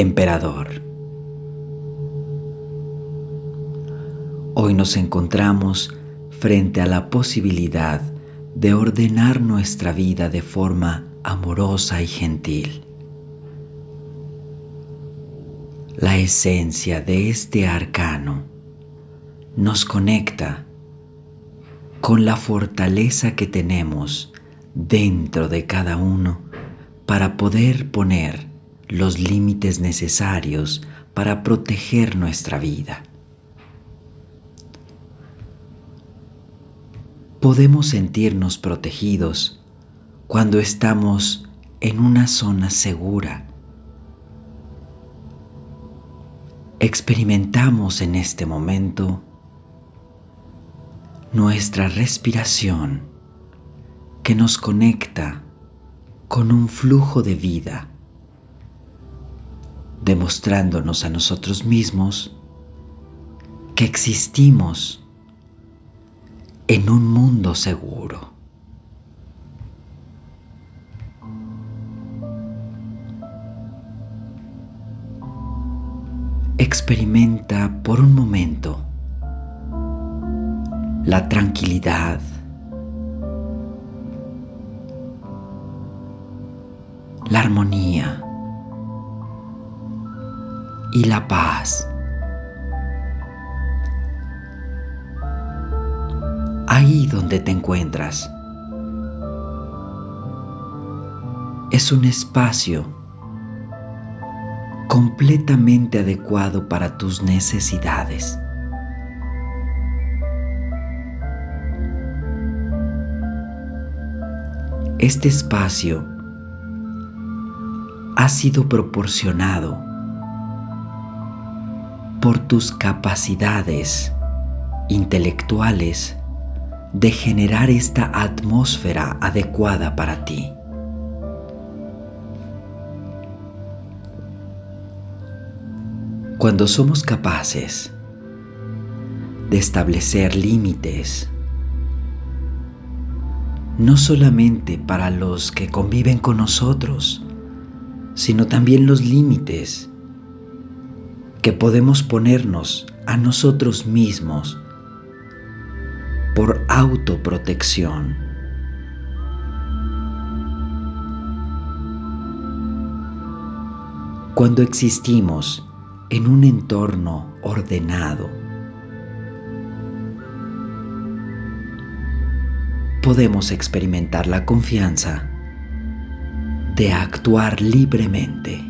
emperador. Hoy nos encontramos frente a la posibilidad de ordenar nuestra vida de forma amorosa y gentil. La esencia de este arcano nos conecta con la fortaleza que tenemos dentro de cada uno para poder poner los límites necesarios para proteger nuestra vida. Podemos sentirnos protegidos cuando estamos en una zona segura. Experimentamos en este momento nuestra respiración que nos conecta con un flujo de vida, demostrándonos a nosotros mismos que existimos en un mundo seguro. Experimenta por un momento la tranquilidad, la armonía y la paz. Ahí donde te encuentras es un espacio completamente adecuado para tus necesidades. Este espacio ha sido proporcionado por tus capacidades intelectuales de generar esta atmósfera adecuada para ti. Cuando somos capaces de establecer límites, no solamente para los que conviven con nosotros, sino también los límites que podemos ponernos a nosotros mismos por autoprotección. Cuando existimos en un entorno ordenado, podemos experimentar la confianza de actuar libremente.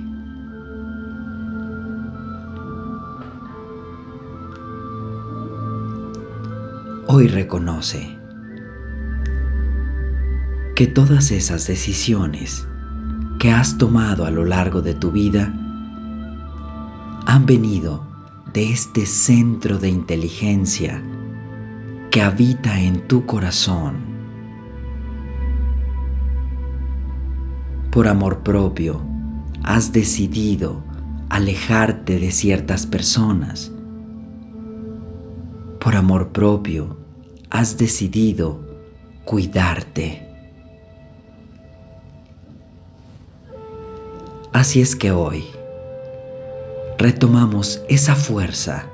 Hoy reconoce que todas esas decisiones que has tomado a lo largo de tu vida han venido de este centro de inteligencia que habita en tu corazón por amor propio, has decidido alejarte de ciertas personas. Por amor propio, has decidido cuidarte. Así es que hoy retomamos esa fuerza,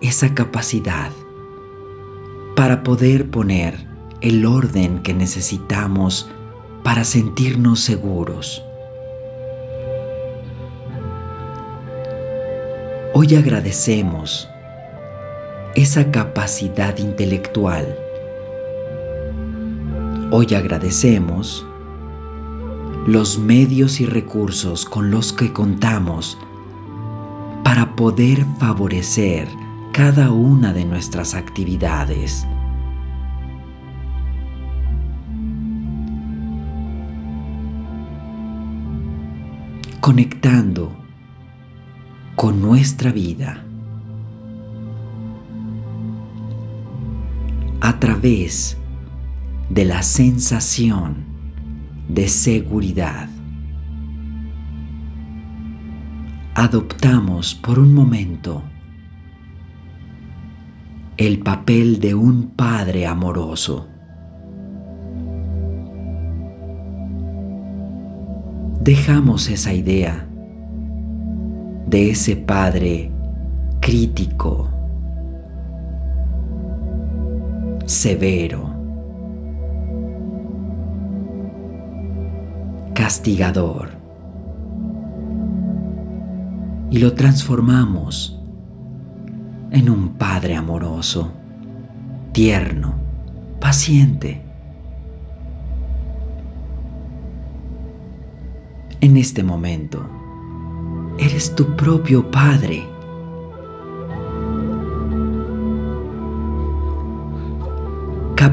esa capacidad para poder poner el orden que necesitamos para sentirnos seguros. Hoy agradecemos esa capacidad intelectual. Hoy agradecemos los medios y recursos con los que contamos para poder favorecer cada una de nuestras actividades. conectando con nuestra vida a través de la sensación de seguridad. Adoptamos por un momento el papel de un padre amoroso. dejamos esa idea de ese Padre crítico, severo, castigador, y lo transformamos en un Padre amoroso, tierno, paciente. En este momento, eres tu propio Padre.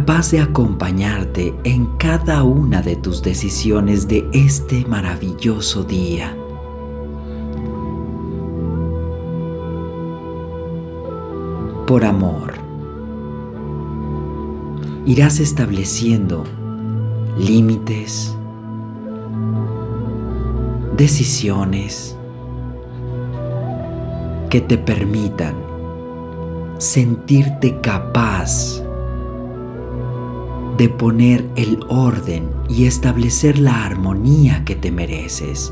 Capaz de acompañarte en cada una de tus decisiones de este maravilloso día. Por amor, irás estableciendo límites, decisiones que te permitan sentirte capaz de poner el orden y establecer la armonía que te mereces.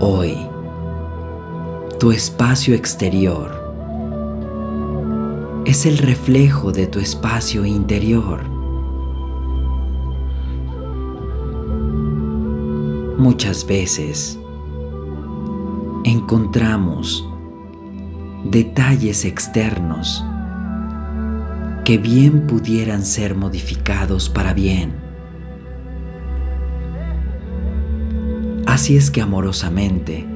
Hoy, tu espacio exterior es el reflejo de tu espacio interior. Muchas veces encontramos detalles externos que bien pudieran ser modificados para bien. Así es que amorosamente,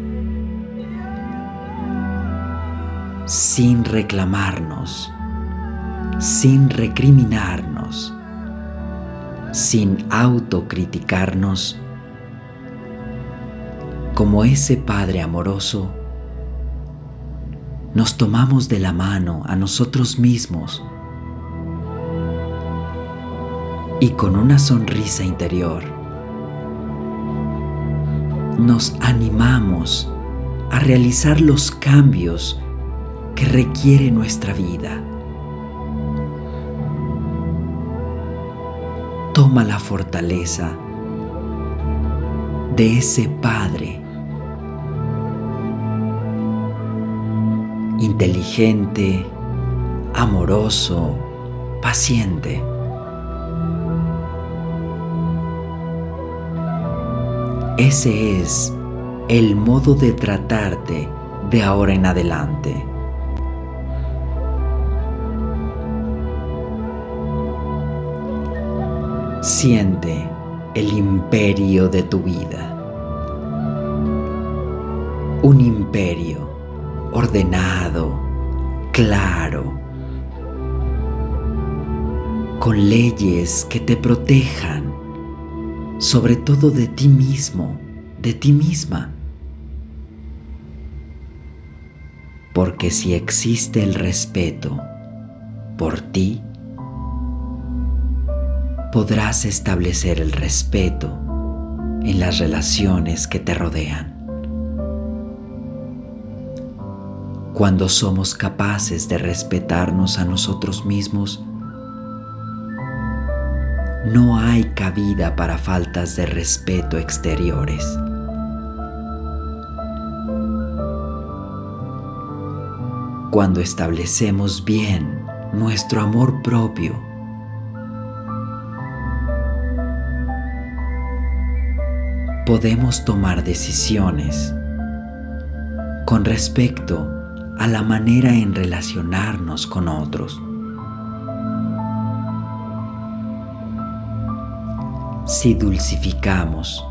sin reclamarnos, sin recriminarnos, sin autocriticarnos, como ese Padre amoroso, nos tomamos de la mano a nosotros mismos y con una sonrisa interior nos animamos a realizar los cambios que requiere nuestra vida. Toma la fortaleza de ese Padre inteligente, amoroso, paciente. Ese es el modo de tratarte de ahora en adelante. Siente el imperio de tu vida. Un imperio ordenado, claro, con leyes que te protejan, sobre todo de ti mismo, de ti misma. Porque si existe el respeto por ti, podrás establecer el respeto en las relaciones que te rodean. cuando somos capaces de respetarnos a nosotros mismos, no hay cabida para faltas de respeto exteriores. Cuando establecemos bien nuestro amor propio, podemos tomar decisiones con respecto a la manera en relacionarnos con otros. Si dulcificamos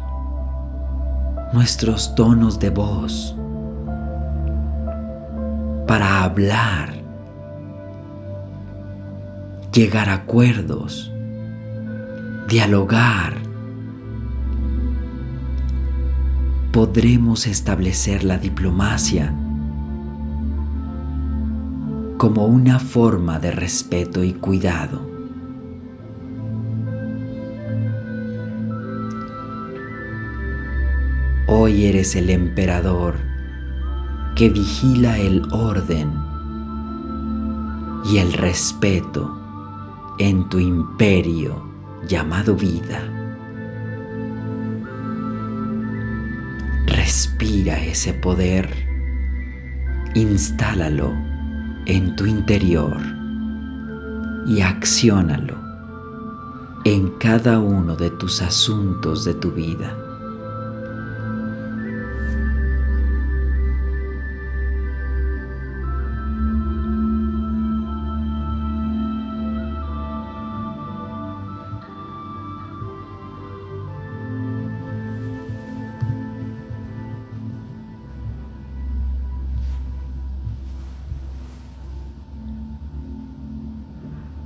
nuestros tonos de voz para hablar, llegar a acuerdos, dialogar, podremos establecer la diplomacia como una forma de respeto y cuidado. Hoy eres el emperador que vigila el orden y el respeto en tu imperio llamado vida. Respira ese poder, instálalo en tu interior y acciónalo en cada uno de tus asuntos de tu vida.